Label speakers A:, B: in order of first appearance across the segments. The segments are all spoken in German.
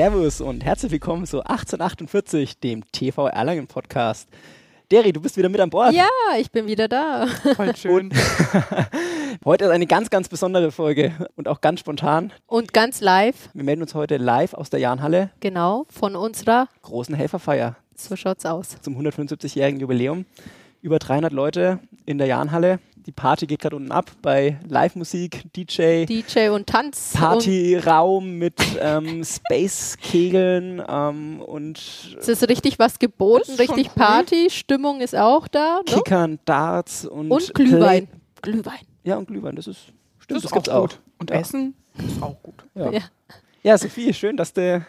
A: Servus und herzlich willkommen zu 1848, dem TV Erlangen Podcast. Derry, du bist wieder mit an Bord.
B: Ja, ich bin wieder da.
C: Voll schön.
A: heute ist eine ganz, ganz besondere Folge und auch ganz spontan.
B: Und ganz live.
A: Wir melden uns heute live aus der Jahnhalle.
B: Genau, von unserer
A: großen Helferfeier.
B: So schaut's aus.
A: Zum 175-jährigen Jubiläum. Über 300 Leute in der Jahnhalle die Party geht gerade unten ab bei Live-Musik, DJ.
B: DJ und Tanz.
A: Partyraum mit ähm, Space-Kegeln ähm, und.
B: Es ist richtig was geboten, richtig cool. Party. Stimmung ist auch da. Ne?
A: Kickern, Darts und.
B: Und Glühwein. Play. Glühwein.
A: Ja, und Glühwein, das ist.
C: Stimmt, das, das gibt's auch. Gut. Und ja. Essen ist auch gut.
A: Ja. ja. ja, Sophie, schön, dass du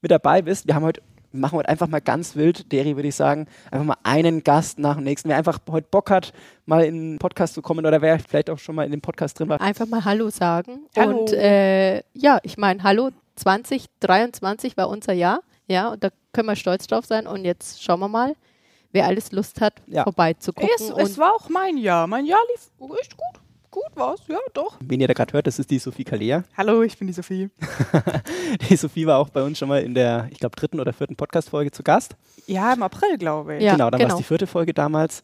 A: mit dabei bist. Wir haben heute machen heute einfach mal ganz wild, Deri würde ich sagen, einfach mal einen Gast nach dem nächsten. Wer einfach heute Bock hat, mal in den Podcast zu kommen oder wer vielleicht auch schon mal in dem Podcast drin war.
B: Einfach mal Hallo sagen. Hallo. Und äh, ja, ich meine, Hallo 2023 war unser Jahr. Ja, und da können wir stolz drauf sein. Und jetzt schauen wir mal, wer alles Lust hat, ja. vorbeizugucken.
C: Es, es war auch mein Jahr. Mein Jahr lief echt gut gut war's, ja, doch.
A: Wen ihr da gerade hört, das ist die Sophie Kalea.
C: Hallo, ich bin die Sophie.
A: die Sophie war auch bei uns schon mal in der, ich glaube, dritten oder vierten Podcast-Folge zu Gast.
C: Ja, im April, glaube ich.
A: Ja, genau, dann genau. war es die vierte Folge damals.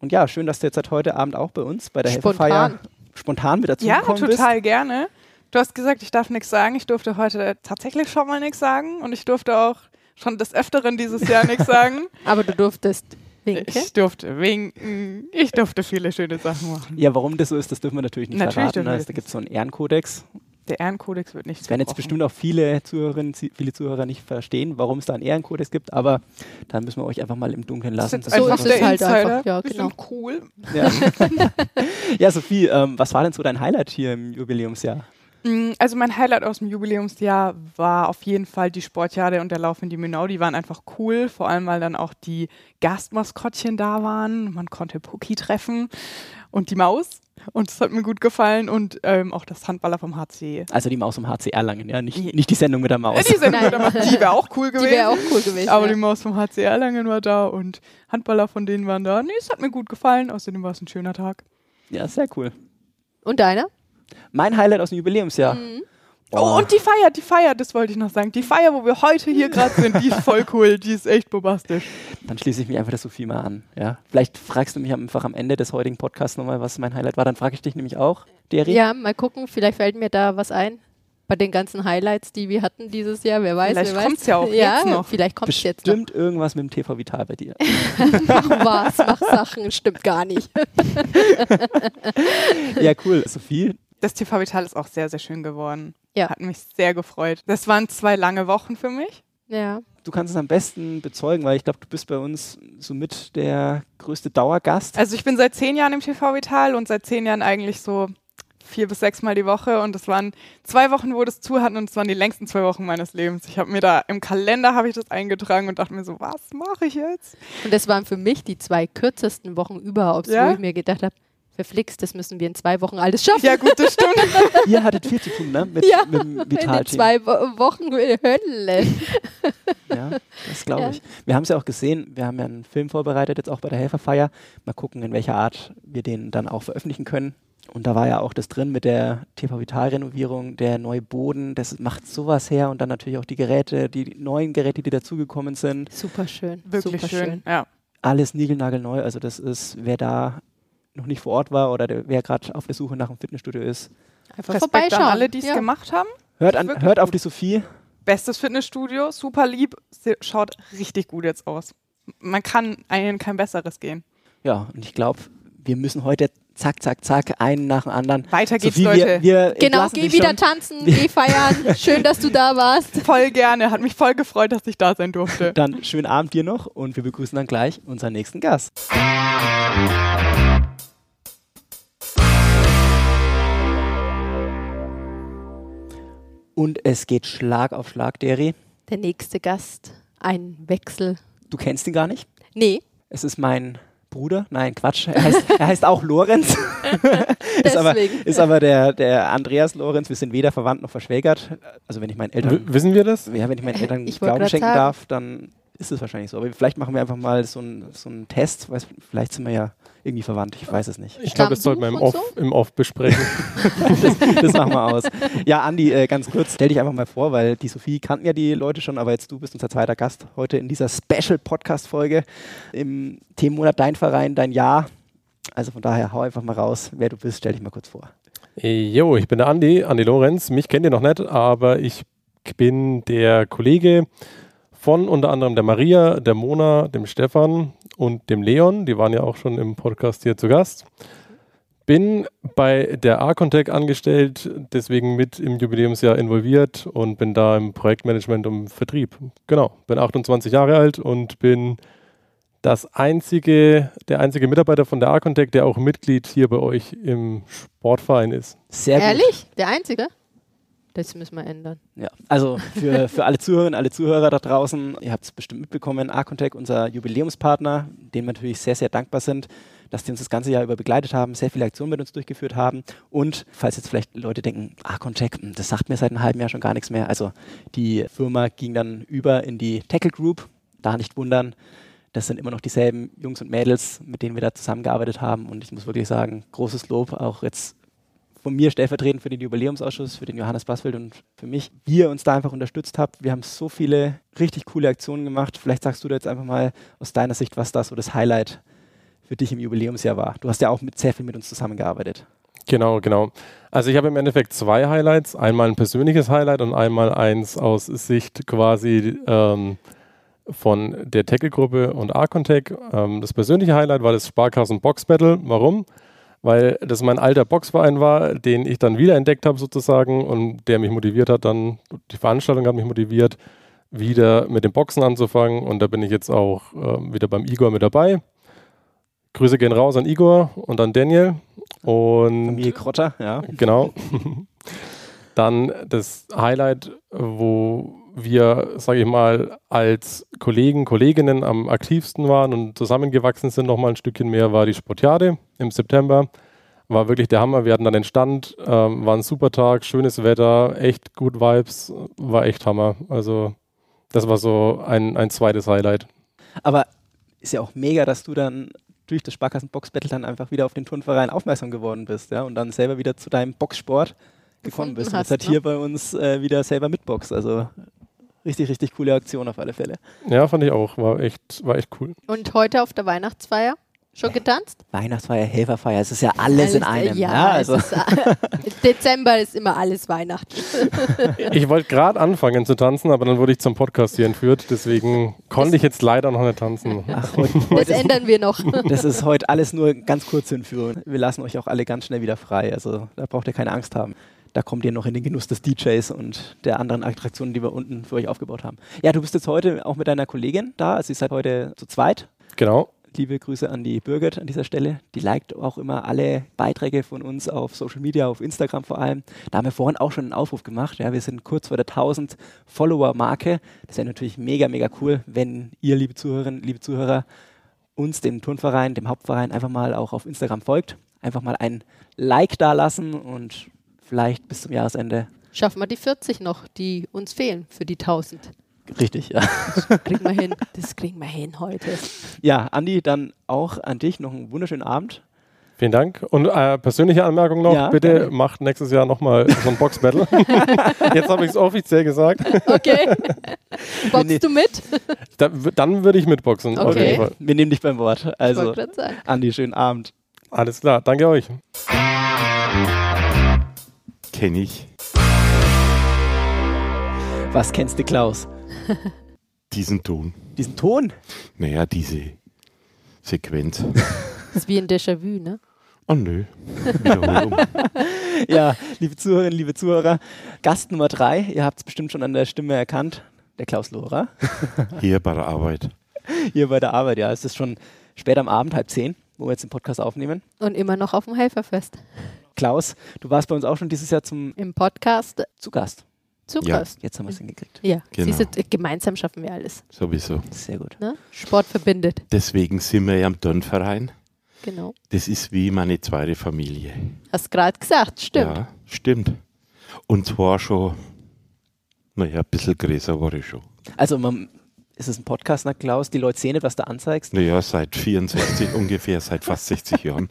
A: Und ja, schön, dass du jetzt seit heute Abend auch bei uns bei der Helferfeier spontan mit dazu
C: ja, bist. Ja, total gerne. Du hast gesagt, ich darf nichts sagen. Ich durfte heute tatsächlich schon mal nichts sagen und ich durfte auch schon des Öfteren dieses Jahr nichts sagen.
B: Aber du durftest Winke?
C: Ich durfte winken. Ich durfte viele schöne Sachen machen.
A: Ja, warum das so ist, das dürfen wir natürlich nicht natürlich verraten. Also, da gibt es so einen Ehrenkodex.
C: Der Ehrenkodex wird nicht
A: Das werden jetzt bestimmt auch viele Zuhörerinnen, viele Zuhörer nicht verstehen, warum es da einen Ehrenkodex gibt, aber da müssen wir euch einfach mal im Dunkeln lassen.
C: Das ist so ist es halt einfach. Ja, genau. cool.
A: Ja, ja Sophie, ähm, was war denn so dein Highlight hier im Jubiläumsjahr?
C: Mm, also mein Highlight aus dem Jubiläumsjahr war auf jeden Fall die Sportjade und der Lauf in die Menau. Die waren einfach cool, vor allem weil dann auch die Gastmaskottchen da waren. Man konnte Puki treffen und die Maus. Und das hat mir gut gefallen und ähm, auch das Handballer vom HC.
A: Also die Maus vom HC Erlangen, ja, nicht, nicht die Sendung mit der Maus.
C: die Sendung mit der Maus, die wäre auch cool gewesen. Die
B: wäre auch cool gewesen.
C: Aber
B: ja.
C: die Maus vom HC Erlangen war da und Handballer von denen waren da. Nee, es hat mir gut gefallen. Außerdem war es ein schöner Tag.
A: Ja, sehr cool.
B: Und deiner?
A: Mein Highlight aus dem Jubiläumsjahr. Mhm.
C: Oh, und die Feier, die Feier, das wollte ich noch sagen. Die Feier, wo wir heute hier gerade sind, die ist voll cool, die ist echt bombastisch.
A: Dann schließe ich mich einfach der Sophie mal an. Ja? Vielleicht fragst du mich einfach am Ende des heutigen Podcasts nochmal, was mein Highlight war. Dann frage ich dich nämlich auch, Deri.
B: Ja, mal gucken, vielleicht fällt mir da was ein. Bei den ganzen Highlights, die wir hatten dieses Jahr, wer weiß,
C: vielleicht
B: wer
C: kommt es ja auch ja, jetzt noch.
B: Vielleicht kommt es jetzt
A: noch. Stimmt irgendwas mit dem TV Vital bei dir?
B: mach was, mach Sachen, stimmt gar nicht.
A: ja, cool. Sophie,
C: das TV Vital ist auch sehr, sehr schön geworden. Ja. Hat mich sehr gefreut. Das waren zwei lange Wochen für mich.
B: Ja.
A: Du kannst es am besten bezeugen, weil ich glaube, du bist bei uns somit der größte Dauergast.
C: Also ich bin seit zehn Jahren im TV Vital und seit zehn Jahren eigentlich so vier bis sechs Mal die Woche und es waren zwei Wochen, wo das zu hatten und es waren die längsten zwei Wochen meines Lebens. Ich habe mir da im Kalender habe ich das eingetragen und dachte mir so, was mache ich jetzt?
B: Und das waren für mich die zwei kürzesten Wochen überhaupt, ja? wo ich mir gedacht habe, verflixt, das müssen wir in zwei Wochen alles schaffen.
C: Ja, gut, das stimmt.
A: Ihr hattet viel zu tun, ne?
B: Mit, ja, mit dem Vital in zwei Wo Wochen Hölle.
A: ja, das glaube ich. Wir haben es ja auch gesehen, wir haben ja einen Film vorbereitet, jetzt auch bei der Helferfeier. Mal gucken, in welcher Art wir den dann auch veröffentlichen können. Und da war ja auch das drin mit der TV Vital Renovierung, der neue Boden, das macht sowas her und dann natürlich auch die Geräte, die neuen Geräte, die dazugekommen sind.
B: Super schön.
C: Wirklich
B: Super
C: schön. schön. Ja.
A: Alles niegelnagelneu, also das ist, wer da noch nicht vor Ort war oder der, wer gerade auf der Suche nach einem Fitnessstudio ist.
C: Einfach Respekt vorbeischauen. an alle, die es ja. gemacht haben.
A: Hört, an, hört auf die Sophie.
C: Bestes Fitnessstudio, super lieb, schaut richtig gut jetzt aus. Man kann einen kein besseres gehen.
A: Ja, und ich glaube, wir müssen heute zack, zack, zack, einen nach dem anderen.
C: Weiter geht's, Sophie, Leute.
A: Wir, wir
B: genau, geh wieder schon. tanzen, geh feiern. Schön, dass du da warst.
C: Voll gerne, hat mich voll gefreut, dass ich da sein durfte.
A: Dann schönen Abend dir noch und wir begrüßen dann gleich unseren nächsten Gast. Und es geht Schlag auf Schlag, Deri.
B: Der nächste Gast, ein Wechsel.
A: Du kennst ihn gar nicht?
B: Nee.
A: Es ist mein Bruder. Nein, Quatsch. Er heißt, er heißt auch Lorenz. ist, aber, ist aber der, der Andreas Lorenz. Wir sind weder verwandt noch verschwägert. Also wenn ich meinen Eltern...
D: W wissen wir das?
A: Ja, wenn ich meinen Eltern ich Glauben schenken sagen. darf, dann ist es wahrscheinlich so. Aber vielleicht machen wir einfach mal so einen so Test. Weiß, vielleicht sind wir ja irgendwie verwandt. Ich weiß es nicht.
D: Ich glaube, das sollten wir im Off, so? im Off besprechen.
A: das, das, machen wir aus. Ja, Andi, äh, ganz kurz, stell dich einfach mal vor, weil die Sophie kannten ja die Leute schon, aber jetzt du bist unser zweiter Gast heute in dieser Special-Podcast-Folge im Themenmonat Dein Verein, dein Jahr. Also von daher hau einfach mal raus, wer du bist. Stell dich mal kurz vor.
D: Jo, ich bin der Andi, Andi Lorenz. Mich kennt ihr noch nicht, aber ich bin der Kollege von unter anderem der Maria, der Mona, dem Stefan und dem Leon. Die waren ja auch schon im Podcast hier zu Gast. Bin bei der Arcontech angestellt, deswegen mit im Jubiläumsjahr involviert und bin da im Projektmanagement und Vertrieb. Genau, bin 28 Jahre alt und bin das einzige, der einzige Mitarbeiter von der Arcontech, der auch Mitglied hier bei euch im Sportverein ist.
B: Sehr Ehrlich? Gut. Der einzige? Das müssen wir ändern.
A: Ja, also für, für alle Zuhörerinnen, alle Zuhörer da draußen, ihr habt es bestimmt mitbekommen, Arcontech, unser Jubiläumspartner, dem wir natürlich sehr, sehr dankbar sind, dass die uns das ganze Jahr über begleitet haben, sehr viele Aktionen mit uns durchgeführt haben. Und falls jetzt vielleicht Leute denken, Arcontech, hm, das sagt mir seit einem halben Jahr schon gar nichts mehr. Also die Firma ging dann über in die Tackle Group, da nicht wundern. Das sind immer noch dieselben Jungs und Mädels, mit denen wir da zusammengearbeitet haben. Und ich muss wirklich sagen, großes Lob auch jetzt von mir stellvertretend für den Jubiläumsausschuss, für den Johannes Basfeld und für mich, wie ihr uns da einfach unterstützt habt. Wir haben so viele richtig coole Aktionen gemacht. Vielleicht sagst du da jetzt einfach mal aus deiner Sicht, was da so das Highlight für dich im Jubiläumsjahr war. Du hast ja auch mit sehr viel mit uns zusammengearbeitet.
D: Genau, genau. Also ich habe im Endeffekt zwei Highlights. Einmal ein persönliches Highlight und einmal eins aus Sicht quasi ähm, von der Tackle-Gruppe und Arcontech. Ähm, das persönliche Highlight war das Sparkassen Box Battle. Warum? Weil das mein alter Boxverein war, den ich dann wiederentdeckt habe sozusagen und der mich motiviert hat, dann die Veranstaltung hat mich motiviert, wieder mit dem Boxen anzufangen und da bin ich jetzt auch äh, wieder beim Igor mit dabei. Grüße gehen raus an Igor und an Daniel und
A: Familie Krotter, ja.
D: Genau. dann das Highlight, wo wir, sage ich mal, als Kollegen, Kolleginnen am aktivsten waren und zusammengewachsen sind, noch mal ein Stückchen mehr, war die Sportiade im September. War wirklich der Hammer. Wir hatten dann den Stand, ähm, war ein super Tag, schönes Wetter, echt gut Vibes, war echt Hammer. Also das war so ein, ein zweites Highlight.
A: Aber ist ja auch mega, dass du dann durch das Sparkassen Box Battle dann einfach wieder auf den Turnverein aufmerksam geworden bist, ja, und dann selber wieder zu deinem Boxsport gekommen bist. Hast, und jetzt halt ne? hier bei uns äh, wieder selber mitbox. Also richtig, richtig coole Aktion auf alle Fälle.
D: Ja, fand ich auch. War echt, war echt cool.
B: Und heute auf der Weihnachtsfeier? Schon getanzt?
A: Weihnachtsfeier, Helferfeier, es ist ja alles, alles in einem. Ja, ja also.
B: ist, Dezember ist immer alles Weihnachten.
D: ich wollte gerade anfangen zu tanzen, aber dann wurde ich zum Podcast hier entführt, deswegen konnte ich jetzt leider noch nicht tanzen.
B: Ach, heute, das ändern wir noch.
A: Das ist heute alles nur ganz kurze Entführung. Wir lassen euch auch alle ganz schnell wieder frei, also da braucht ihr keine Angst haben da kommt ihr noch in den Genuss des DJs und der anderen Attraktionen, die wir unten für euch aufgebaut haben. Ja, du bist jetzt heute auch mit deiner Kollegin da, also ihr seid heute zu zweit.
D: Genau.
A: Liebe Grüße an die Birgit an dieser Stelle. Die liked auch immer alle Beiträge von uns auf Social Media, auf Instagram vor allem. Da haben wir vorhin auch schon einen Aufruf gemacht. Ja, wir sind kurz vor der 1000 Follower-Marke. Das wäre natürlich mega, mega cool, wenn ihr, liebe Zuhörerinnen, liebe Zuhörer, uns, dem Turnverein, dem Hauptverein, einfach mal auch auf Instagram folgt. Einfach mal ein Like da lassen und vielleicht bis zum Jahresende.
B: Schaffen wir die 40 noch, die uns fehlen für die 1000.
A: Richtig, ja.
B: Das kriegen wir hin. Das kriegen wir hin heute.
A: Ja, Andi, dann auch an dich noch einen wunderschönen Abend.
D: Vielen Dank. Und äh, persönliche Anmerkung noch, ja, bitte gerne. macht nächstes Jahr nochmal so ein Box-Battle. Jetzt habe ich es offiziell gesagt.
B: Okay. Boxst du mit?
D: Da, dann würde ich mitboxen.
A: Okay. okay. Wir nehmen dich beim Wort. Also, Andi, schönen Abend.
D: Alles klar, danke euch
E: kenne ich.
A: Was kennst du, Klaus?
E: Diesen Ton.
A: Diesen Ton?
E: Naja, diese Sequenz.
B: Das ist wie ein Déjà-vu, ne?
E: Oh nö.
A: ja, liebe Zuhörerinnen, liebe Zuhörer, Gast Nummer drei, ihr habt es bestimmt schon an der Stimme erkannt, der Klaus Lohrer.
E: Hier bei der Arbeit.
A: Hier bei der Arbeit, ja. Es ist schon spät am Abend, halb zehn, wo wir jetzt den Podcast aufnehmen.
B: Und immer noch auf dem Helferfest.
A: Klaus, du warst bei uns auch schon dieses Jahr zum
B: im Podcast
A: zu Gast.
B: Zu ja. Gast.
A: Jetzt haben wir es hingekriegt.
B: Ja, genau. Siehst du, gemeinsam schaffen wir alles.
E: Sowieso.
A: Sehr gut.
B: Ne? Sport verbindet.
E: Deswegen sind wir ja am Turnverein.
B: Genau.
E: Das ist wie meine zweite Familie.
B: Hast gerade gesagt, stimmt.
E: Ja, stimmt. Und zwar schon, naja, ein bisschen größer war ich schon.
A: Also man ist es ein Podcast, na Klaus? Die Leute sehen nicht, was du anzeigst.
E: Naja, seit 64 ungefähr, seit fast 60 Jahren.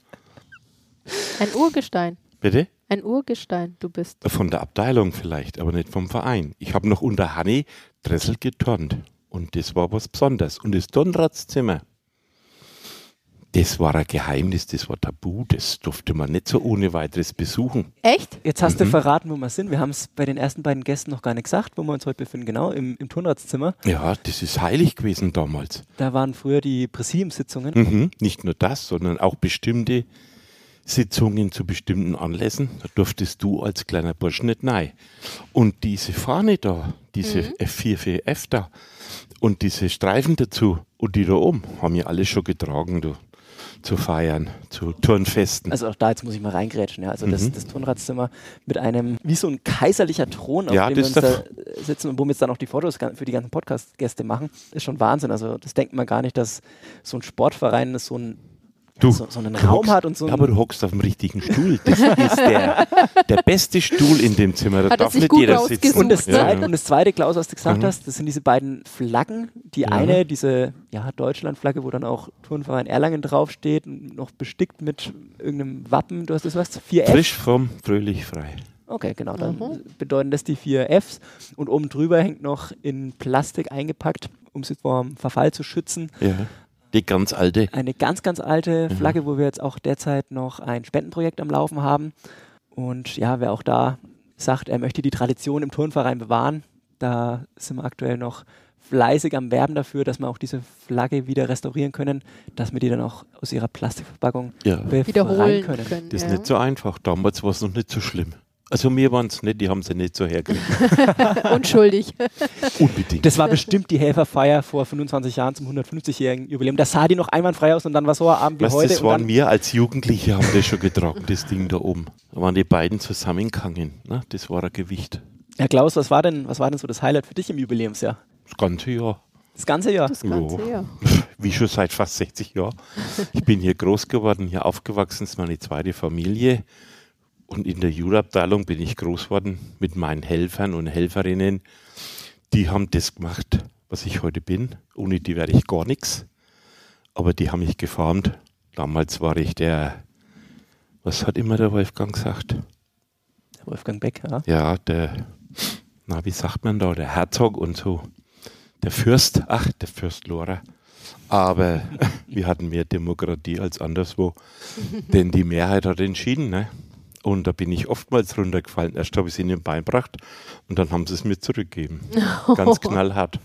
B: Ein Urgestein.
E: Bitte?
B: Ein Urgestein, du bist.
E: Von der Abteilung vielleicht, aber nicht vom Verein. Ich habe noch unter Hanni Dressel geturnt. Und das war was Besonderes. Und das Tonratszimmer, das war ein Geheimnis, das war tabu, das durfte man nicht so ohne weiteres besuchen.
B: Echt?
A: Jetzt hast mhm. du verraten, wo wir sind. Wir haben es bei den ersten beiden Gästen noch gar nicht gesagt, wo wir uns heute befinden. Genau, im, im Turnratszimmer.
E: Ja, das ist heilig gewesen damals.
A: Da waren früher die Präsidiumssitzungen.
E: Mhm. Nicht nur das, sondern auch bestimmte Sitzungen zu bestimmten Anlässen. Da durftest du als kleiner Bursch nicht nein. Und diese Fahne da, diese mhm. F44F da und diese Streifen dazu und die da oben, haben ja alle schon getragen, du zu feiern, zu Turnfesten.
A: Also auch da, jetzt muss ich mal reingrätschen, ja. Also mhm. das, das Turnradzimmer mit einem, wie so ein kaiserlicher Thron, auf
E: ja,
A: dem wir uns da sitzen und wo wir jetzt dann auch die Fotos für die ganzen Podcast-Gäste machen, ist schon Wahnsinn. Also das denkt man gar nicht, dass so ein Sportverein so ein
E: du,
A: so, so einen Raum
E: hockst,
A: hat und so.
E: Aber du hockst auf dem richtigen Stuhl. Das ist der, der beste Stuhl in dem Zimmer. Da
B: hat
E: darf nicht jeder sitzen.
A: Und das, zweite, ja. und das zweite, Klaus, was du gesagt mhm. hast, das sind diese beiden Flaggen. Die ja. eine, diese ja, Deutschlandflagge, wo dann auch Turnverein Erlangen draufsteht, noch bestickt mit irgendeinem Wappen. Du hast das was? 4F?
E: Frisch vom Fröhlich frei.
A: Okay, genau. Dann mhm. bedeuten das die vier Fs. Und oben drüber hängt noch in Plastik eingepackt, um sie vor dem Verfall zu schützen.
E: Ja. Die ganz alte.
A: Eine ganz, ganz alte mhm. Flagge, wo wir jetzt auch derzeit noch ein Spendenprojekt am Laufen haben. Und ja, wer auch da sagt, er möchte die Tradition im Turnverein bewahren, da sind wir aktuell noch fleißig am Werben dafür, dass wir auch diese Flagge wieder restaurieren können, dass wir die dann auch aus ihrer Plastikverpackung
B: ja. wiederholen können.
E: können. Das ist ja. nicht so einfach. Damals war es noch nicht so schlimm. Also mir waren es nicht, die haben sie nicht so hergekriegt.
B: Unschuldig.
A: Unbedingt. Das war bestimmt die Helferfeier vor 25 Jahren zum 150-jährigen Jubiläum. Da sah die noch einwandfrei aus und dann war so ein Abend wie
E: Was,
A: heute.
E: Das waren wir als Jugendliche, haben das schon getragen, das Ding da oben. Da waren die beiden zusammengegangen. Ne? Das war ein Gewicht.
A: Ja, Klaus, was war, denn, was war denn so das Highlight für dich im Jubiläumsjahr?
E: Das ganze Jahr.
A: Das ganze Jahr?
B: Das ganze Jahr.
E: Wie schon seit fast 60 Jahren. Ich bin hier groß geworden, hier aufgewachsen, das ist meine zweite Familie. Und in der Jugendabteilung bin ich groß geworden mit meinen Helfern und Helferinnen. Die haben das gemacht, was ich heute bin. Ohne die wäre ich gar nichts. Aber die haben mich geformt. Damals war ich der, was hat immer der Wolfgang gesagt?
A: Der Wolfgang Beck, ja.
E: Ja, der, na, wie sagt man da, der Herzog und so. Der Fürst, ach, der Fürst Lora. Aber wir hatten mehr Demokratie als anderswo. Denn die Mehrheit hat entschieden, ne? Und da bin ich oftmals runtergefallen. Erst habe ich es ihnen beibracht und dann haben sie es mir zurückgegeben. Ganz knallhart.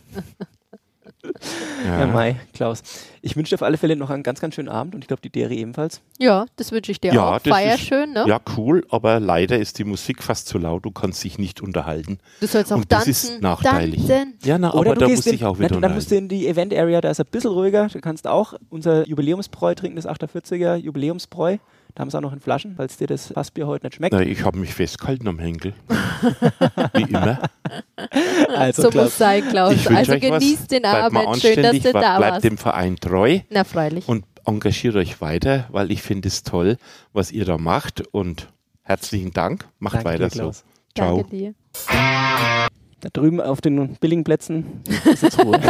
A: Ja. ja, Mai, Klaus. Ich wünsche dir auf alle Fälle noch einen ganz, ganz schönen Abend und ich glaube, die Deri ebenfalls.
B: Ja, das wünsche ich dir
E: ja,
B: auch. Feier schön, ne?
E: Ja, cool, aber leider ist die Musik fast zu laut, du kannst dich nicht unterhalten.
B: Du sollst auch
E: und
B: tanzen.
E: Das ist nachteilig.
B: Tanzen.
E: Ja, na,
A: Oder
E: aber da muss
A: in,
E: ich auch wieder
A: na, Dann musst du in die Event Area, da ist ein bisschen ruhiger. Du kannst auch unser Jubiläumsbräu trinken, das 48er Jubiläumsbräu. Da haben sie auch noch in Flaschen, falls dir das Fassbier heute nicht schmeckt.
E: Na, ich habe mich festgehalten am Henkel. Wie immer.
B: Also, so Klaus. muss sein, Klaus. Also genießt den Abend. Schön, dass du da warst.
E: Bleibt dem Verein treu.
B: Na, freilich.
E: Und engagiert euch weiter, weil ich finde es toll, was ihr da macht. Und herzlichen Dank. Macht Danke weiter dir, so. Ciao.
B: Danke dir.
A: Da drüben auf den billigen Plätzen ist jetzt Ruhe.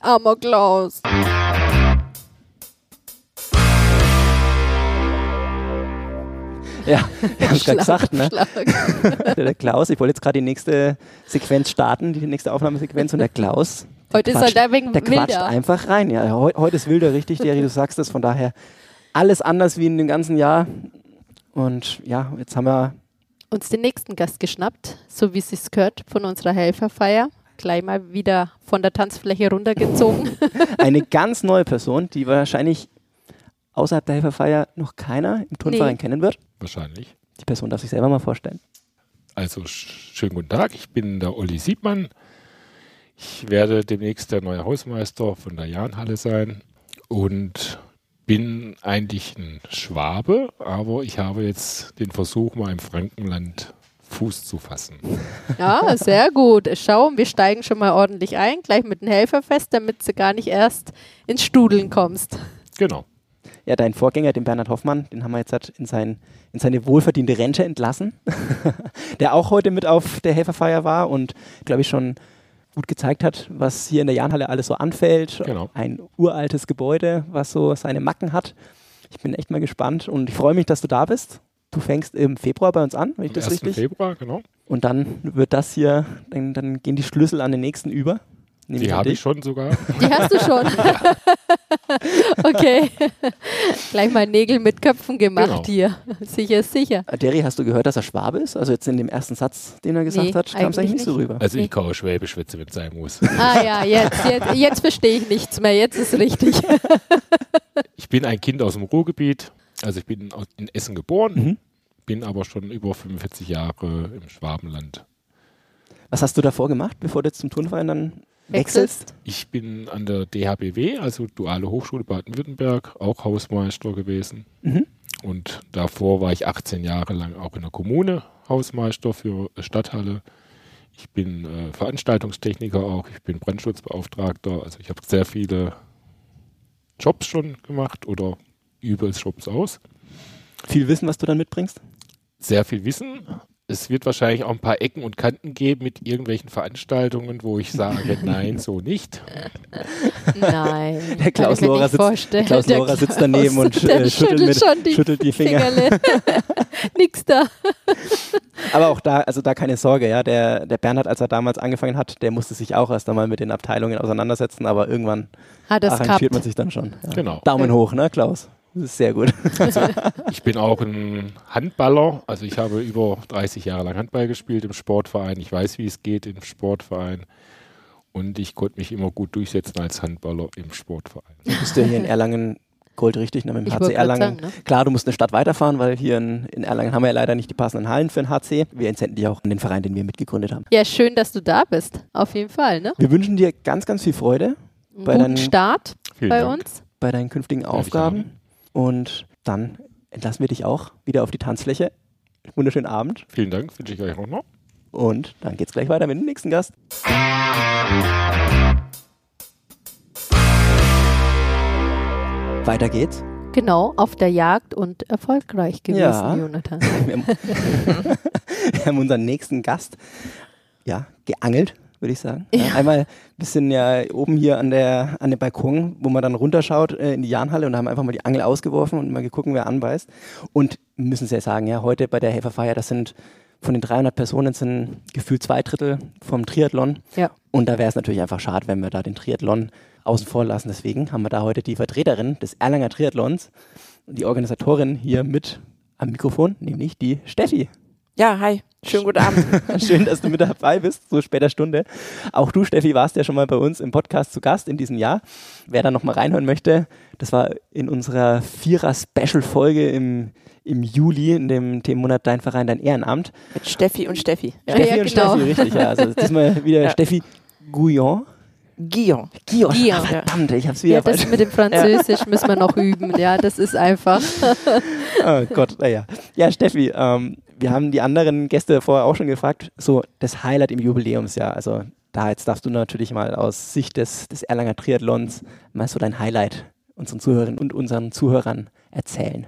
B: Armer Klaus.
A: Ja, ich habe gerade gesagt, ne? der Klaus, ich wollte jetzt gerade die nächste Sequenz starten, die nächste Aufnahmesequenz und der Klaus.
B: Heute quatscht, ist er wegen
A: Der quatscht wilder. einfach rein. Ja, heute, heute ist wilder, richtig, Derry, du sagst das. Von daher alles anders wie in dem ganzen Jahr. Und ja, jetzt haben wir
B: uns den nächsten Gast geschnappt, so wie es sich gehört, von unserer Helferfeier. Gleich mal wieder von der Tanzfläche runtergezogen.
A: Eine ganz neue Person, die wahrscheinlich außerhalb der Helferfeier noch keiner im Turnverein nee. kennen wird.
D: Wahrscheinlich.
A: Die Person darf sich selber mal vorstellen.
D: Also schönen guten Tag, ich bin der Olli Siebmann. Ich werde demnächst der neue Hausmeister von der Jahnhalle sein und bin eigentlich ein Schwabe, aber ich habe jetzt den Versuch, mal im Frankenland Fuß zu fassen.
B: Ja, sehr gut. Schau, wir steigen schon mal ordentlich ein, gleich mit dem Helferfest, damit du gar nicht erst ins Studeln kommst.
D: Genau.
A: Ja, dein Vorgänger, den Bernhard Hoffmann, den haben wir jetzt halt in, sein, in seine wohlverdiente Rente entlassen, der auch heute mit auf der Helferfeier war und, glaube ich, schon gut gezeigt hat, was hier in der Jahnhalle alles so anfällt.
F: Genau.
A: Ein uraltes Gebäude, was so seine Macken hat. Ich bin echt mal gespannt und ich freue mich, dass du da bist. Du fängst im Februar bei uns an, wenn ich Am das 1. richtig.
F: Februar, genau.
A: Und dann wird das hier, dann, dann gehen die Schlüssel an den nächsten über.
F: Die habe ich schon sogar.
B: Die hast du schon. okay. Gleich mal Nägel mit Köpfen gemacht genau. hier. Sicher ist sicher.
A: Derry, hast du gehört, dass er Schwabe ist? Also jetzt in dem ersten Satz, den er gesagt nee, hat, kam es eigentlich nicht so rüber.
F: Also ich kaufe Schwäbisch, wenn es sein muss.
B: Ah ja, jetzt, jetzt, jetzt verstehe ich nichts mehr. Jetzt ist richtig.
F: ich bin ein Kind aus dem Ruhrgebiet. Also ich bin in Essen geboren, mhm. bin aber schon über 45 Jahre im Schwabenland.
A: Was hast du davor gemacht, bevor du jetzt zum Turnverein dann wechselst?
F: Ich bin an der DHBW, also Duale Hochschule Baden-Württemberg, auch Hausmeister gewesen. Mhm. Und davor war ich 18 Jahre lang auch in der Kommune Hausmeister für Stadthalle. Ich bin äh, Veranstaltungstechniker auch, ich bin Brandschutzbeauftragter. Also ich habe sehr viele Jobs schon gemacht oder übe Jobs aus.
A: Viel Wissen, was du dann mitbringst?
F: Sehr viel Wissen, es wird wahrscheinlich auch ein paar Ecken und Kanten geben mit irgendwelchen Veranstaltungen, wo ich sage, nein, so nicht.
B: Nein.
A: Der Klaus Lora sitzt, der Klaus Lora sitzt daneben und äh, schüttelt, mit, schon die, schüttelt die Finger.
B: Nix da.
A: Aber auch da, also da keine Sorge, ja. Der, der Bernhard, als er damals angefangen hat, der musste sich auch erst einmal mit den Abteilungen auseinandersetzen, aber irgendwann arrangiert man sich dann schon. Ja.
F: Genau.
A: Daumen hoch, ne, Klaus? Das ist sehr gut.
F: ich bin auch ein Handballer. Also ich habe über 30 Jahre lang Handball gespielt im Sportverein. Ich weiß, wie es geht im Sportverein. Und ich konnte mich immer gut durchsetzen als Handballer im Sportverein.
A: Du bist ja hier in Erlangen goldrichtig, ne, mit dem HC Erlangen. Sagen, ne? Klar, du musst eine Stadt weiterfahren, weil hier in, in, Erlangen haben wir ja leider nicht die passenden Hallen für den HC. Wir entsenden dich auch an den Verein, den wir mitgegründet haben.
B: Ja, schön, dass du da bist. Auf jeden Fall. Ne?
A: Wir wünschen dir ganz, ganz viel Freude.
B: Einen bei guten deinen, Start bei Dank. uns.
A: Bei deinen künftigen Aufgaben. Und dann entlassen wir dich auch wieder auf die Tanzfläche. Wunderschönen Abend.
F: Vielen Dank, wünsche ich euch auch noch.
A: Und dann geht's gleich weiter mit dem nächsten Gast. Weiter geht's.
B: Genau, auf der Jagd und erfolgreich gewesen, ja. Jonathan. wir,
A: haben, wir haben unseren nächsten Gast ja, geangelt würde ich sagen. Ja. Einmal ein bisschen ja oben hier an der an dem Balkon, wo man dann runterschaut äh, in die Jahnhalle und haben einfach mal die Angel ausgeworfen und mal geguckt, wer anbeißt. Und müssen Sie ja sagen, ja, heute bei der Helferfeier, das sind von den 300 Personen sind gefühlt zwei Drittel vom Triathlon.
B: Ja.
A: Und da wäre es natürlich einfach schade, wenn wir da den Triathlon außen vor lassen. Deswegen haben wir da heute die Vertreterin des Erlanger Triathlons, die Organisatorin hier mit am Mikrofon, nämlich die Steffi.
G: Ja, hi. Schönen guten Abend.
A: Schön, dass du mit dabei bist, so später Stunde. Auch du, Steffi, warst ja schon mal bei uns im Podcast zu Gast in diesem Jahr. Wer da nochmal reinhören möchte, das war in unserer Vierer-Special-Folge im, im Juli, in dem Themenmonat Dein Verein, Dein Ehrenamt.
G: Mit Steffi und Steffi.
A: Ja. Steffi ja, und genau. Steffi, richtig, ja. Also diesmal wieder ja. Steffi Gouillon.
G: Guillaume.
A: Guillaume. Guillaume. Verdammt, ich hab's wieder
B: Ja, das mit dem Französisch müssen wir noch üben. Ja, das ist einfach.
A: oh Gott, naja. Ja, Steffi, ähm, wir haben die anderen Gäste vorher auch schon gefragt, so das Highlight im Jubiläumsjahr. Also da jetzt darfst du natürlich mal aus Sicht des, des Erlanger Triathlons mal so dein Highlight unseren Zuhörern und unseren Zuhörern erzählen.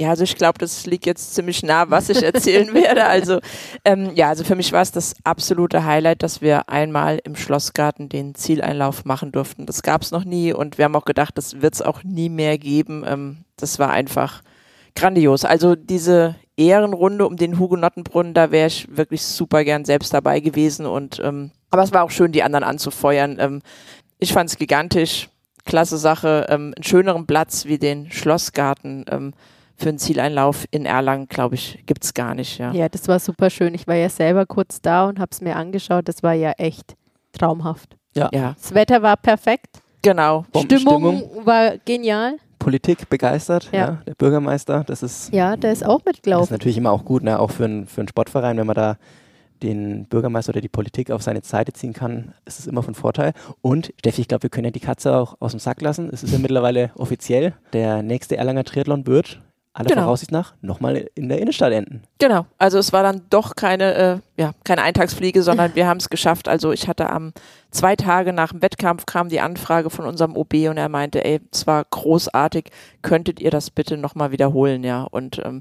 G: Ja, also ich glaube, das liegt jetzt ziemlich nah, was ich erzählen werde. Also ähm, ja, also für mich war es das absolute Highlight, dass wir einmal im Schlossgarten den Zieleinlauf machen durften. Das gab es noch nie und wir haben auch gedacht, das wird es auch nie mehr geben. Ähm, das war einfach grandios. Also diese Ehrenrunde um den Hugenottenbrunnen, da wäre ich wirklich super gern selbst dabei gewesen. Und ähm, aber es war auch schön, die anderen anzufeuern. Ähm, ich fand es gigantisch, klasse Sache, ähm, einen schöneren Platz wie den Schlossgarten ähm, für einen Zieleinlauf in Erlangen, glaube ich, gibt es gar nicht. Ja.
B: ja, das war super schön. Ich war ja selber kurz da und habe es mir angeschaut. Das war ja echt traumhaft.
A: Ja.
B: ja. Das Wetter war perfekt.
G: Genau.
B: Stimmung war genial.
A: Politik begeistert, ja. ja. der Bürgermeister, das ist.
B: Ja, der ist auch mitgelaufen. Das
A: ist natürlich immer auch gut, ne? auch für, ein, für einen Sportverein, wenn man da den Bürgermeister oder die Politik auf seine Seite ziehen kann, ist es immer von Vorteil. Und Steffi, ich glaube, wir können ja die Katze auch aus dem Sack lassen. Es ist ja mittlerweile offiziell. Der nächste Erlanger Triathlon wird aller genau. Voraussicht nach nochmal in der Innenstadt enden.
G: Genau, also es war dann doch keine, äh, ja, keine Eintagsfliege, sondern wir haben es geschafft. Also ich hatte am zwei Tage nach dem Wettkampf kam die Anfrage von unserem OB und er meinte, ey, es war großartig, könntet ihr das bitte nochmal wiederholen, ja. Und ähm,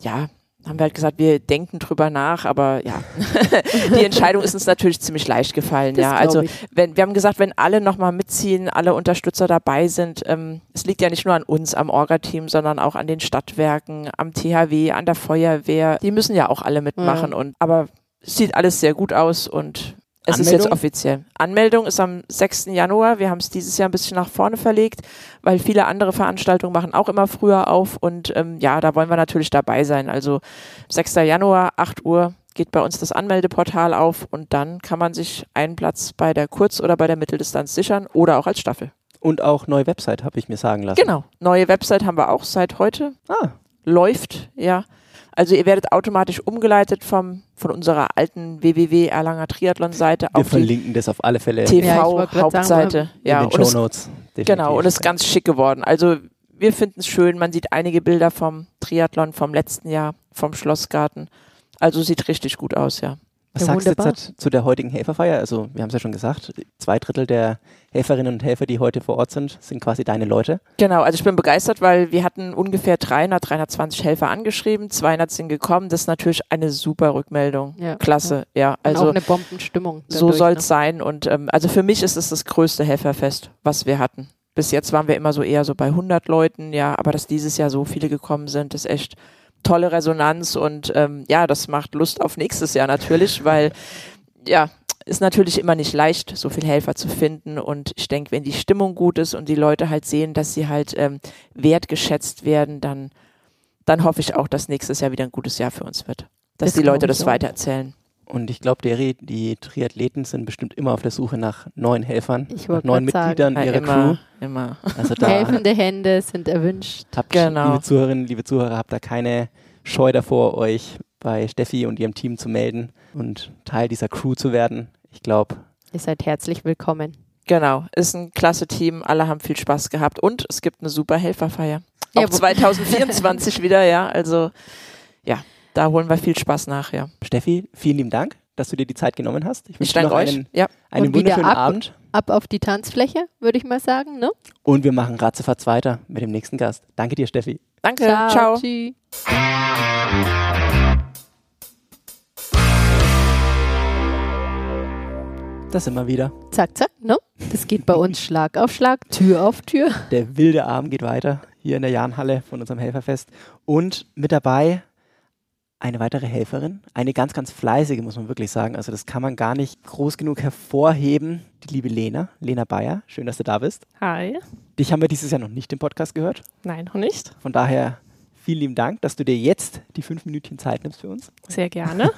G: ja, haben wir halt gesagt, wir denken drüber nach, aber ja, die Entscheidung ist uns natürlich ziemlich leicht gefallen. Das ja, also wenn wir haben gesagt, wenn alle nochmal mitziehen, alle Unterstützer dabei sind, ähm, es liegt ja nicht nur an uns, am Orga-Team, sondern auch an den Stadtwerken, am THW, an der Feuerwehr. Die müssen ja auch alle mitmachen. Ja. Und aber es sieht alles sehr gut aus und es Anmeldung? ist jetzt offiziell. Anmeldung ist am 6. Januar. Wir haben es dieses Jahr ein bisschen nach vorne verlegt, weil viele andere Veranstaltungen machen auch immer früher auf. Und ähm, ja, da wollen wir natürlich dabei sein. Also 6. Januar, 8 Uhr geht bei uns das Anmeldeportal auf und dann kann man sich einen Platz bei der Kurz- oder bei der Mitteldistanz sichern oder auch als Staffel.
A: Und auch neue Website, habe ich mir sagen lassen.
G: Genau, neue Website haben wir auch seit heute. Ah. Läuft, ja. Also ihr werdet automatisch umgeleitet vom, von unserer alten www Erlanger Triathlon Seite
A: Wir verlinken das auf alle Fälle.
G: TV ja, Hauptseite. ja,
A: in den Show Notes.
G: Genau, und es ist ganz schick geworden. Also wir finden es schön. Man sieht einige Bilder vom Triathlon vom letzten Jahr, vom Schlossgarten. Also sieht richtig gut aus, ja.
A: Was ja, sagst du jetzt zu der heutigen Helferfeier? Also, wir haben es ja schon gesagt, zwei Drittel der Helferinnen und Helfer, die heute vor Ort sind, sind quasi deine Leute.
G: Genau, also ich bin begeistert, weil wir hatten ungefähr 300, 320 Helfer angeschrieben, 200 sind gekommen. Das ist natürlich eine super Rückmeldung. Ja, Klasse, ja. ja. Also
B: und auch eine Bombenstimmung.
G: Dadurch, so soll es ne? sein. Und ähm, also für mich ist es das größte Helferfest, was wir hatten. Bis jetzt waren wir immer so eher so bei 100 Leuten, ja, aber dass dieses Jahr so viele gekommen sind, ist echt tolle Resonanz und ähm, ja, das macht Lust auf nächstes Jahr natürlich, weil ja, ist natürlich immer nicht leicht, so viel Helfer zu finden. Und ich denke, wenn die Stimmung gut ist und die Leute halt sehen, dass sie halt ähm, wertgeschätzt werden, dann, dann hoffe ich auch, dass nächstes Jahr wieder ein gutes Jahr für uns wird. Dass das die Leute das weitererzählen.
A: Und ich glaube, die, die Triathleten sind bestimmt immer auf der Suche nach neuen Helfern,
B: ich
A: nach neuen Mitgliedern
G: ja,
A: ihrer
G: immer,
A: Crew.
G: Immer.
B: Also da Helfende Hände sind erwünscht.
A: Habt, genau. Liebe Zuhörerinnen, liebe Zuhörer, habt da keine Scheu davor, euch bei Steffi und ihrem Team zu melden und Teil dieser Crew zu werden. Ich glaube.
B: Ihr seid herzlich willkommen.
G: Genau, ist ein klasse Team, alle haben viel Spaß gehabt und es gibt eine super Helferfeier. Auch ja, 2024 wieder, ja. Also ja, da holen wir viel Spaß nach, ja.
A: Steffi, vielen lieben Dank, dass du dir die Zeit genommen hast.
G: Ich wünsche dir noch euch.
A: einen, ja. einen wunderschönen
B: ab,
A: Abend.
B: Ab auf die Tanzfläche, würde ich mal sagen, ne?
A: Und wir machen ratzefatz weiter mit dem nächsten Gast. Danke dir, Steffi.
G: Danke, ciao. ciao.
A: Das immer wieder.
B: Zack, zack, ne? Das geht bei uns Schlag auf Schlag, Tür auf Tür.
A: Der wilde Abend geht weiter hier in der Jahnhalle von unserem Helferfest. Und mit dabei eine weitere Helferin, eine ganz, ganz fleißige, muss man wirklich sagen. Also das kann man gar nicht groß genug hervorheben. Die liebe Lena, Lena Bayer. Schön, dass du da bist.
H: Hi.
A: Dich haben wir dieses Jahr noch nicht im Podcast gehört.
H: Nein, noch nicht.
A: Von daher vielen lieben Dank, dass du dir jetzt die fünf Minütchen Zeit nimmst für uns.
H: Sehr gerne.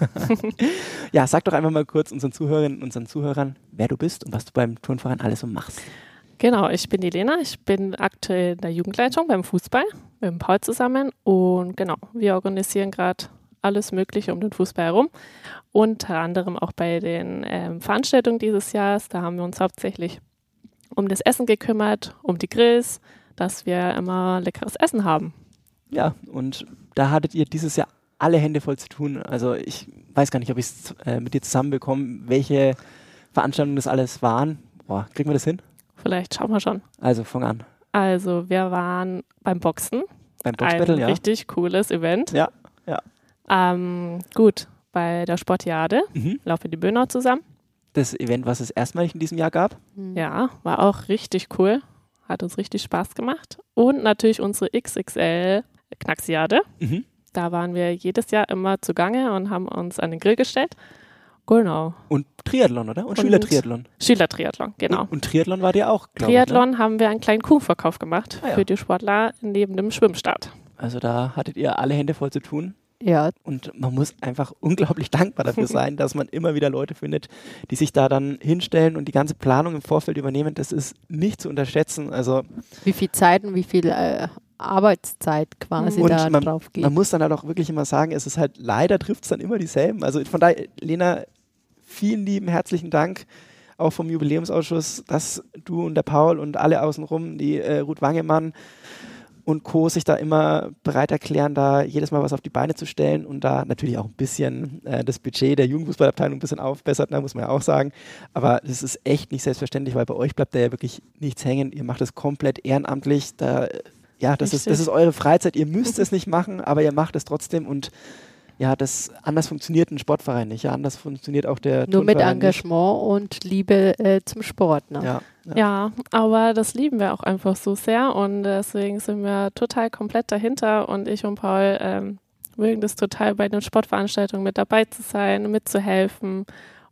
A: ja, sag doch einfach mal kurz unseren Zuhörerinnen und unseren Zuhörern, wer du bist und was du beim Turnverein alles so machst.
H: Genau, ich bin die Lena. Ich bin aktuell in der Jugendleitung beim Fußball mit dem Paul zusammen. Und genau, wir organisieren gerade alles Mögliche um den Fußball herum. Unter anderem auch bei den ähm, Veranstaltungen dieses Jahres. Da haben wir uns hauptsächlich um das Essen gekümmert, um die Grills, dass wir immer leckeres Essen haben.
A: Ja, und da hattet ihr dieses Jahr alle Hände voll zu tun. Also ich weiß gar nicht, ob ich es äh, mit dir zusammenbekomme, welche Veranstaltungen das alles waren. Boah, kriegen wir das hin?
H: Vielleicht schauen wir schon.
A: Also fang an.
H: Also wir waren beim Boxen.
A: Beim Boxbattle, ja.
H: Richtig cooles Event.
A: Ja, ja.
H: Ähm, gut, bei der Sportiade mhm. laufen die Böhner zusammen.
A: Das Event, was es erstmalig in diesem Jahr gab?
H: Mhm. Ja, war auch richtig cool. Hat uns richtig Spaß gemacht. Und natürlich unsere XXL Knaxiade. Mhm. Da waren wir jedes Jahr immer zugange und haben uns an den Grill gestellt. Genau.
A: Und Triathlon, oder? Und, und Schülertriathlon.
H: Schülertriathlon, genau.
A: Und, und, Triathlon war dir auch,
H: glaube Triathlon ich, ne? haben wir einen kleinen Kuchenverkauf gemacht ah, ja. für die Sportler neben dem Schwimmstart.
A: Also da hattet ihr alle Hände voll zu tun.
B: Ja.
A: Und man muss einfach unglaublich dankbar dafür sein, dass man immer wieder Leute findet, die sich da dann hinstellen und die ganze Planung im Vorfeld übernehmen. Das ist nicht zu unterschätzen. Also
B: wie viel Zeit und wie viel äh, Arbeitszeit quasi und da
A: man,
B: drauf geht.
A: Man muss dann halt auch wirklich immer sagen, es ist halt leider trifft es dann immer dieselben. Also von daher, Lena, vielen lieben herzlichen Dank auch vom Jubiläumsausschuss, dass du und der Paul und alle außenrum, die äh, Ruth Wangemann, und Co. sich da immer bereit erklären, da jedes Mal was auf die Beine zu stellen und da natürlich auch ein bisschen äh, das Budget der Jugendfußballabteilung ein bisschen aufbessert, ne, muss man ja auch sagen. Aber das ist echt nicht selbstverständlich, weil bei euch bleibt da ja wirklich nichts hängen. Ihr macht das komplett ehrenamtlich. Da, ja, das ist, das ist eure Freizeit. Ihr müsst es nicht machen, aber ihr macht es trotzdem und ja, das anders funktioniert ein Sportverein nicht. Ja, anders funktioniert auch der
B: Nur mit Engagement nicht. und Liebe äh, zum Sport. Ne?
H: Ja, ja. ja, aber das lieben wir auch einfach so sehr und deswegen sind wir total komplett dahinter und ich und Paul ähm, mögen das total bei den Sportveranstaltungen mit dabei zu sein, mitzuhelfen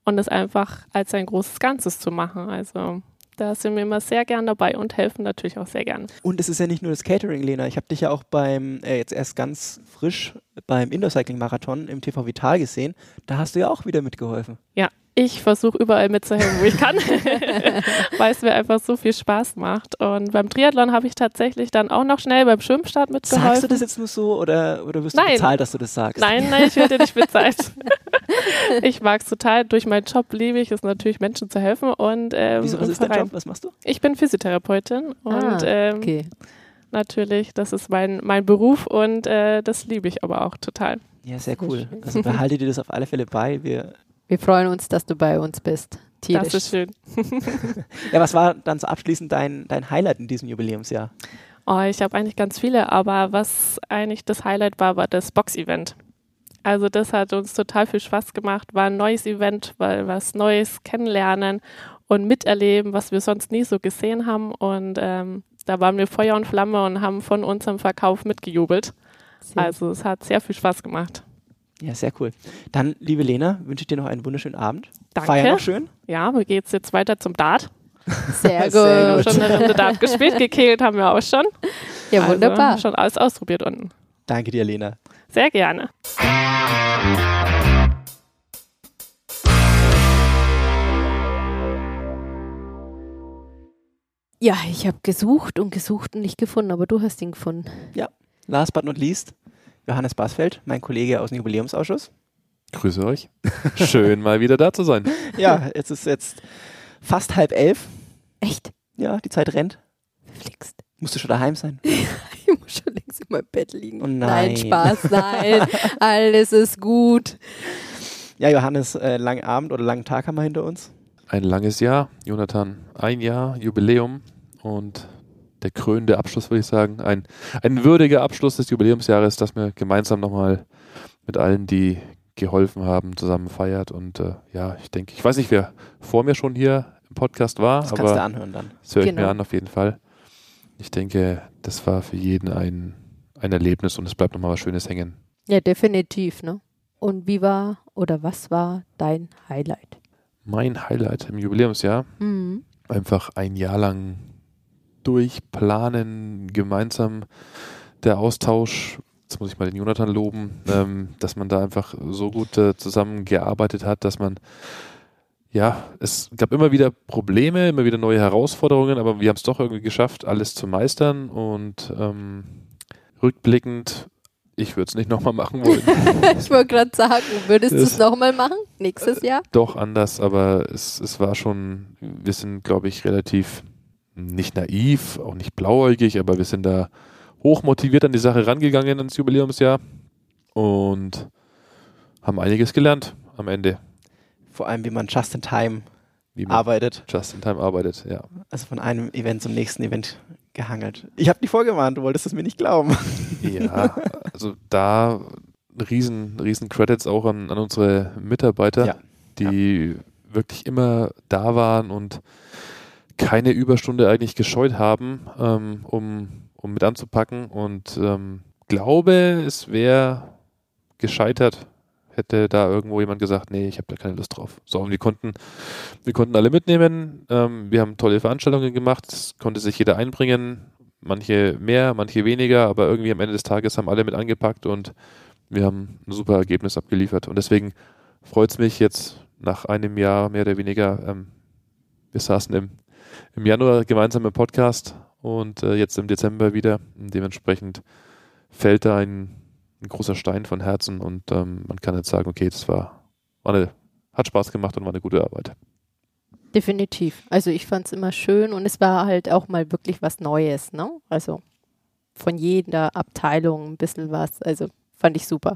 H: und es einfach als ein großes Ganzes zu machen. Also da sind wir immer sehr gern dabei und helfen natürlich auch sehr gern.
A: Und es ist ja nicht nur das Catering, Lena. Ich habe dich ja auch beim, äh, jetzt erst ganz frisch, beim Indoor-Cycling-Marathon im TV Vital gesehen. Da hast du ja auch wieder mitgeholfen.
H: Ja, ich versuche überall mitzuhelfen, wo ich kann, weil es mir einfach so viel Spaß macht. Und beim Triathlon habe ich tatsächlich dann auch noch schnell beim Schwimmstart mitgeholfen.
A: Sagst du das jetzt nur so oder, oder wirst du nein. bezahlt, dass du das sagst?
H: Nein, nein, ich werde nicht bezahlt. ich mag es total. Durch meinen Job liebe ich es natürlich, Menschen zu helfen. Und, ähm,
A: Wieso, was ist dein Job? Was machst du?
H: Ich bin Physiotherapeutin und ah, ähm, okay. natürlich, das ist mein, mein Beruf und äh, das liebe ich aber auch total.
A: Ja, sehr cool. Also behalte dir das auf alle Fälle bei. Wir
B: wir freuen uns, dass du bei uns bist.
H: Tierisch. Das ist schön.
A: ja, was war dann so abschließend dein, dein Highlight in diesem Jubiläumsjahr?
H: Oh, ich habe eigentlich ganz viele, aber was eigentlich das Highlight war, war das Box-Event. Also das hat uns total viel Spaß gemacht, war ein neues Event, weil was Neues kennenlernen und miterleben, was wir sonst nie so gesehen haben. Und ähm, da waren wir Feuer und Flamme und haben von unserem Verkauf mitgejubelt. Sehr. Also es hat sehr viel Spaß gemacht.
A: Ja, sehr cool. Dann, liebe Lena, wünsche ich dir noch einen wunderschönen Abend.
H: Danke.
A: Feier noch schön.
H: Ja, wir gehen jetzt weiter zum Dart.
B: Sehr gut. Sehr
H: gut. schon eine Runde Dart gespielt, gekegelt haben wir auch schon.
B: Ja, also wunderbar.
H: Schon alles ausprobiert unten.
A: Danke dir, Lena.
H: Sehr gerne.
B: Ja, ich habe gesucht und gesucht und nicht gefunden, aber du hast ihn gefunden.
A: Ja, last but not least, Johannes Basfeld, mein Kollege aus dem Jubiläumsausschuss.
I: Grüße euch. Schön, mal wieder da zu sein.
A: Ja, jetzt ist jetzt fast halb elf.
B: Echt?
A: Ja, die Zeit rennt.
B: Flixt.
A: Musst du schon daheim sein?
B: ich muss schon längst in meinem Bett liegen.
A: Oh nein.
B: nein, Spaß, nein. Alles ist gut.
A: Ja, Johannes, äh, langen Abend oder langen Tag haben wir hinter uns.
I: Ein langes Jahr, Jonathan. Ein Jahr, Jubiläum. Und der krönende Abschluss, würde ich sagen. Ein, ein würdiger Abschluss des Jubiläumsjahres, dass wir gemeinsam nochmal mit allen, die geholfen haben, zusammen feiert. Und äh, ja, ich denke, ich weiß nicht, wer vor mir schon hier im Podcast war,
A: das
I: aber
A: kannst du anhören dann.
I: das höre ich genau. mir an auf jeden Fall. Ich denke, das war für jeden ein, ein Erlebnis und es bleibt nochmal was Schönes hängen.
B: Ja, definitiv, ne? Und wie war oder was war dein Highlight?
I: Mein Highlight im Jubiläumsjahr? Mhm. Einfach ein Jahr lang durchplanen, gemeinsam der Austausch, jetzt muss ich mal den Jonathan loben, ähm, dass man da einfach so gut äh, zusammengearbeitet hat, dass man ja, es gab immer wieder Probleme, immer wieder neue Herausforderungen, aber wir haben es doch irgendwie geschafft, alles zu meistern und ähm, rückblickend, ich würde es nicht nochmal machen wollen.
B: ich wollte gerade sagen, würdest du es nochmal machen, nächstes Jahr?
I: Doch, anders, aber es, es war schon, wir sind, glaube ich, relativ nicht naiv, auch nicht blauäugig, aber wir sind da hoch motiviert an die Sache rangegangen ins Jubiläumsjahr und haben einiges gelernt am Ende.
A: Vor allem, wie man just in time arbeitet.
I: Just in time arbeitet, ja.
A: Also von einem Event zum nächsten Event gehangelt. Ich habe dich vorgewarnt, du wolltest es mir nicht glauben.
I: Ja, also da riesen, riesen Credits auch an, an unsere Mitarbeiter, ja. die ja. wirklich immer da waren und keine Überstunde eigentlich gescheut haben, ähm, um, um mit anzupacken. Und ähm, glaube, es wäre gescheitert, hätte da irgendwo jemand gesagt, nee, ich habe da keine Lust drauf. So, und wir konnten, wir konnten alle mitnehmen. Ähm, wir haben tolle Veranstaltungen gemacht, es konnte sich jeder einbringen. Manche mehr, manche weniger, aber irgendwie am Ende des Tages haben alle mit angepackt und wir haben ein super Ergebnis abgeliefert. Und deswegen freut es mich jetzt nach einem Jahr mehr oder weniger. Ähm, wir saßen im im Januar gemeinsam im Podcast und äh, jetzt im Dezember wieder. Dementsprechend fällt da ein, ein großer Stein von Herzen und ähm, man kann jetzt sagen, okay, das war, war eine, hat Spaß gemacht und war eine gute Arbeit.
B: Definitiv. Also ich fand es immer schön und es war halt auch mal wirklich was Neues, ne? Also von jeder Abteilung ein bisschen was. Also fand ich super.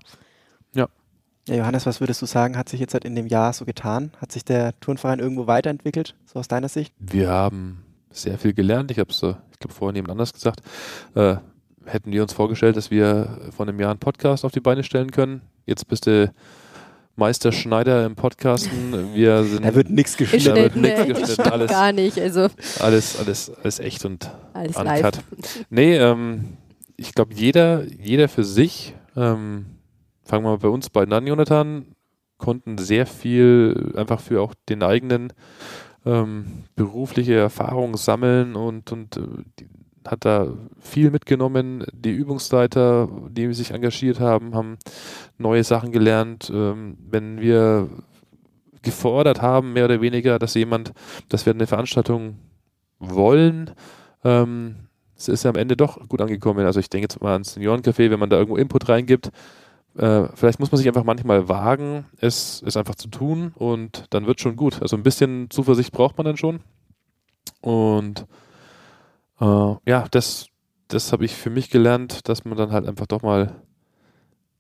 I: Ja.
A: Johannes, was würdest du sagen, hat sich jetzt halt in dem Jahr so getan? Hat sich der Turnverein irgendwo weiterentwickelt, so aus deiner Sicht?
I: Wir haben sehr viel gelernt. Ich habe es, äh, ich glaube, vorhin jemand anders gesagt. Äh, hätten wir uns vorgestellt, dass wir vor einem Jahr einen Podcast auf die Beine stellen können. jetzt bist du Meister Schneider im Podcasten. Wir sind,
A: da wird nichts geschnitten. Da wird
B: nichts geschnitten. Alles, gar nicht. Also.
I: Alles, alles, alles echt und alles uncut. Live. Nee, ähm, ich glaube, jeder, jeder für sich, ähm, fangen wir mal bei uns beiden an, Jonathan, konnten sehr viel einfach für auch den eigenen ähm, berufliche Erfahrung sammeln und, und äh, die, hat da viel mitgenommen. Die Übungsleiter, die sich engagiert haben, haben neue Sachen gelernt. Ähm, wenn wir gefordert haben, mehr oder weniger, dass jemand, dass wir eine Veranstaltung wollen, ähm, es ist ja am Ende doch gut angekommen. Also ich denke jetzt mal ans Seniorencafé, wenn man da irgendwo Input reingibt, äh, vielleicht muss man sich einfach manchmal wagen, es, es einfach zu tun und dann wird schon gut. Also ein bisschen Zuversicht braucht man dann schon. Und äh, ja, das, das habe ich für mich gelernt, dass man dann halt einfach doch mal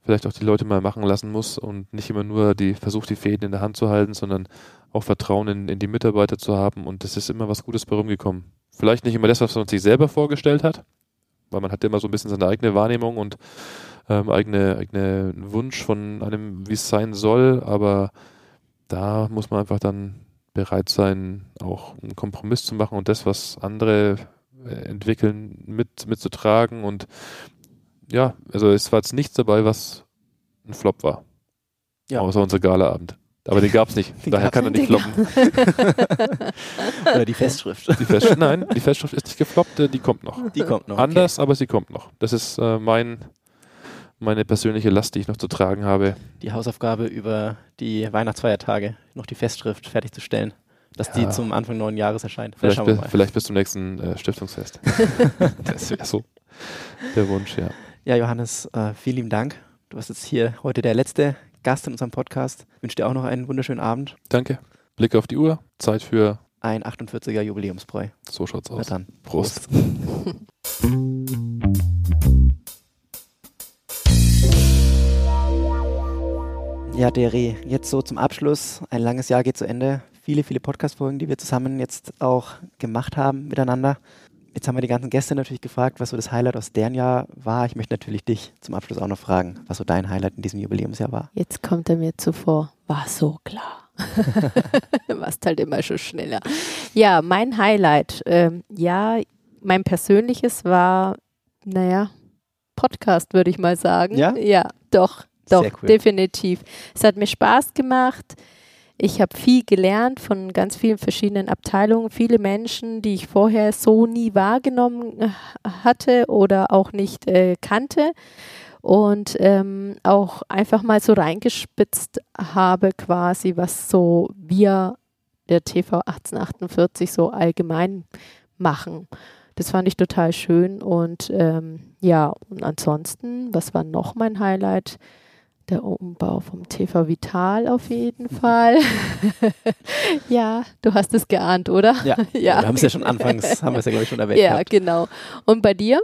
I: vielleicht auch die Leute mal machen lassen muss und nicht immer nur die versucht, die Fäden in der Hand zu halten, sondern auch Vertrauen in, in die Mitarbeiter zu haben und es ist immer was Gutes bei rumgekommen. Vielleicht nicht immer das, was man sich selber vorgestellt hat, weil man hat immer so ein bisschen seine eigene Wahrnehmung und ähm, eigene, eigene Wunsch von einem, wie es sein soll, aber da muss man einfach dann bereit sein, auch einen Kompromiss zu machen und das, was andere äh, entwickeln, mit, mitzutragen und ja, also es war jetzt nichts dabei, was ein Flop war. Ja. Außer unser Galaabend. Aber den gab es nicht. Den Daher kann er nicht floppen.
A: Oder die Festschrift.
I: Die Fest, nein, die Festschrift ist nicht gefloppt, die kommt noch.
A: Die kommt noch.
I: Anders, okay. aber sie kommt noch. Das ist äh, mein, meine persönliche Last, die ich noch zu tragen habe.
A: Die Hausaufgabe über die Weihnachtsfeiertage, noch die Festschrift fertigzustellen. Dass ja. die zum Anfang neuen Jahres erscheint.
I: Vielleicht, vielleicht bis zum nächsten äh, Stiftungsfest. das wäre so der Wunsch, ja.
A: Ja, Johannes, äh, vielen lieben Dank. Du warst jetzt hier heute der letzte Gast in unserem Podcast. Ich wünsche dir auch noch einen wunderschönen Abend.
I: Danke. Blick auf die Uhr. Zeit für
A: ein 48er Jubiläumsbräu.
I: So schaut's aus.
A: Na dann.
I: Prost. Prost.
A: Ja, Deri, jetzt so zum Abschluss. Ein langes Jahr geht zu Ende. Viele, viele Podcast-Folgen, die wir zusammen jetzt auch gemacht haben miteinander. Jetzt haben wir die ganzen Gäste natürlich gefragt, was so das Highlight aus deren Jahr war. Ich möchte natürlich dich zum Abschluss auch noch fragen, was so dein Highlight in diesem Jubiläumsjahr war.
B: Jetzt kommt er mir zuvor. War so klar. Warst halt immer schon schneller. Ja, mein Highlight. Ähm, ja, mein persönliches war, naja, Podcast, würde ich mal sagen.
A: Ja?
B: Ja, doch. Doch, cool. definitiv. Es hat mir Spaß gemacht. Ich habe viel gelernt von ganz vielen verschiedenen Abteilungen, viele Menschen, die ich vorher so nie wahrgenommen äh, hatte oder auch nicht äh, kannte und ähm, auch einfach mal so reingespitzt habe quasi, was so wir der TV 1848 so allgemein machen. Das fand ich total schön und ähm, ja, und ansonsten, was war noch mein Highlight? Der Umbau vom TV Vital auf jeden Fall. ja, du hast es geahnt, oder?
A: Ja, ja. wir haben es ja schon anfangs, haben wir es ja, glaube ich, schon erwähnt.
B: Ja, gehabt. genau. Und bei dir?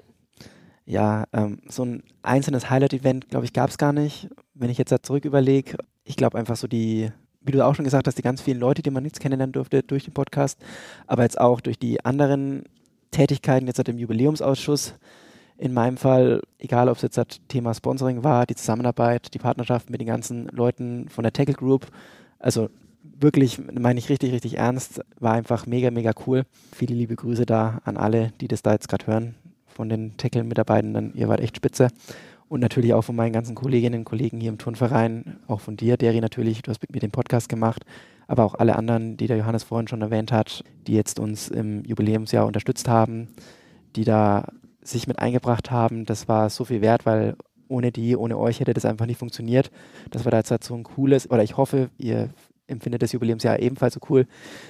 A: Ja, ähm, so ein einzelnes Highlight-Event, glaube ich, gab es gar nicht. Wenn ich jetzt da zurück überlege, ich glaube einfach so die, wie du auch schon gesagt hast, die ganz vielen Leute, die man nichts kennenlernen durfte durch den Podcast, aber jetzt auch durch die anderen Tätigkeiten jetzt seit dem Jubiläumsausschuss, in meinem Fall, egal ob es jetzt das Thema Sponsoring war, die Zusammenarbeit, die Partnerschaft mit den ganzen Leuten von der Tackle Group, also wirklich, meine ich richtig, richtig ernst, war einfach mega, mega cool. Viele liebe Grüße da an alle, die das da jetzt gerade hören, von den Tackle-Mitarbeitenden. Ihr wart echt spitze. Und natürlich auch von meinen ganzen Kolleginnen und Kollegen hier im Turnverein, auch von dir, Deri, natürlich, du hast mit mir den Podcast gemacht, aber auch alle anderen, die der Johannes vorhin schon erwähnt hat, die jetzt uns im Jubiläumsjahr unterstützt haben, die da sich mit eingebracht haben, das war so viel wert, weil ohne die, ohne euch hätte das einfach nicht funktioniert. Das war da jetzt halt so ein cooles, oder ich hoffe, ihr empfindet das Jubiläumsjahr ebenfalls so cool,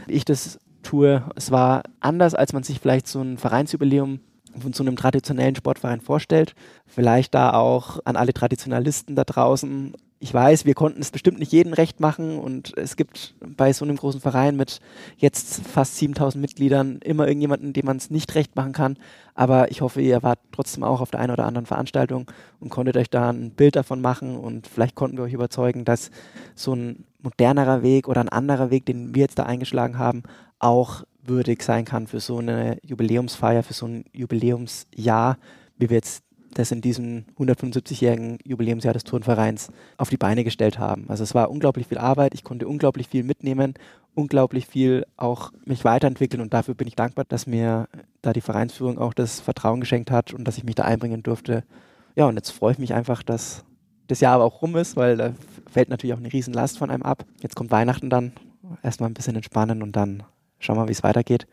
A: wie ich das tue. Es war anders, als man sich vielleicht so ein Vereinsjubiläum von so einem traditionellen Sportverein vorstellt. Vielleicht da auch an alle Traditionalisten da draußen ich weiß, wir konnten es bestimmt nicht jedem recht machen und es gibt bei so einem großen Verein mit jetzt fast 7000 Mitgliedern immer irgendjemanden, dem man es nicht recht machen kann. Aber ich hoffe, ihr wart trotzdem auch auf der einen oder anderen Veranstaltung und konntet euch da ein Bild davon machen und vielleicht konnten wir euch überzeugen, dass so ein modernerer Weg oder ein anderer Weg, den wir jetzt da eingeschlagen haben, auch würdig sein kann für so eine Jubiläumsfeier, für so ein Jubiläumsjahr, wie wir jetzt das in diesem 175-jährigen Jubiläumsjahr des Turnvereins auf die Beine gestellt haben. Also es war unglaublich viel Arbeit, ich konnte unglaublich viel mitnehmen, unglaublich viel auch mich weiterentwickeln und dafür bin ich dankbar, dass mir da die Vereinsführung auch das Vertrauen geschenkt hat und dass ich mich da einbringen durfte. Ja, und jetzt freue ich mich einfach, dass das Jahr aber auch rum ist, weil da fällt natürlich auch eine Riesenlast von einem ab. Jetzt kommt Weihnachten dann, erstmal ein bisschen entspannen und dann schauen wir, wie es weitergeht.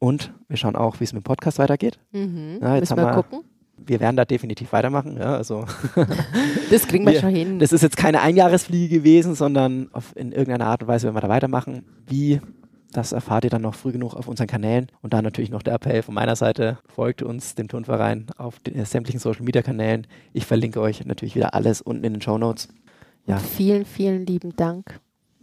A: Und wir schauen auch, wie es mit dem Podcast weitergeht.
B: Mhm. Ja, jetzt Müssen wir gucken
A: wir werden da definitiv weitermachen. Ja, also
B: das kriegen wir, wir, schon hin.
A: Das ist jetzt keine Einjahresfliege gewesen, sondern auf, in irgendeiner Art und Weise werden wir da weitermachen. Wie, das erfahrt ihr dann noch früh genug auf unseren Kanälen. Und dann natürlich noch der Appell von meiner Seite, folgt uns, dem Turnverein, auf den, äh, sämtlichen Social-Media-Kanälen. Ich verlinke euch natürlich wieder alles unten in den Show Notes.
B: Ja. Vielen, vielen lieben Dank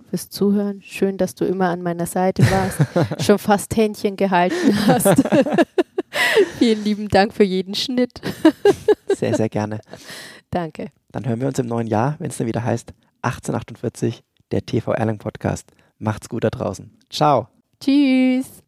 B: fürs Zuhören. Schön, dass du immer an meiner Seite warst, schon fast Händchen gehalten hast. Vielen lieben Dank für jeden Schnitt.
A: sehr, sehr gerne.
B: Danke.
A: Dann hören wir uns im neuen Jahr, wenn es dann wieder heißt 1848, der TV Erlang Podcast. Macht's gut da draußen. Ciao.
B: Tschüss.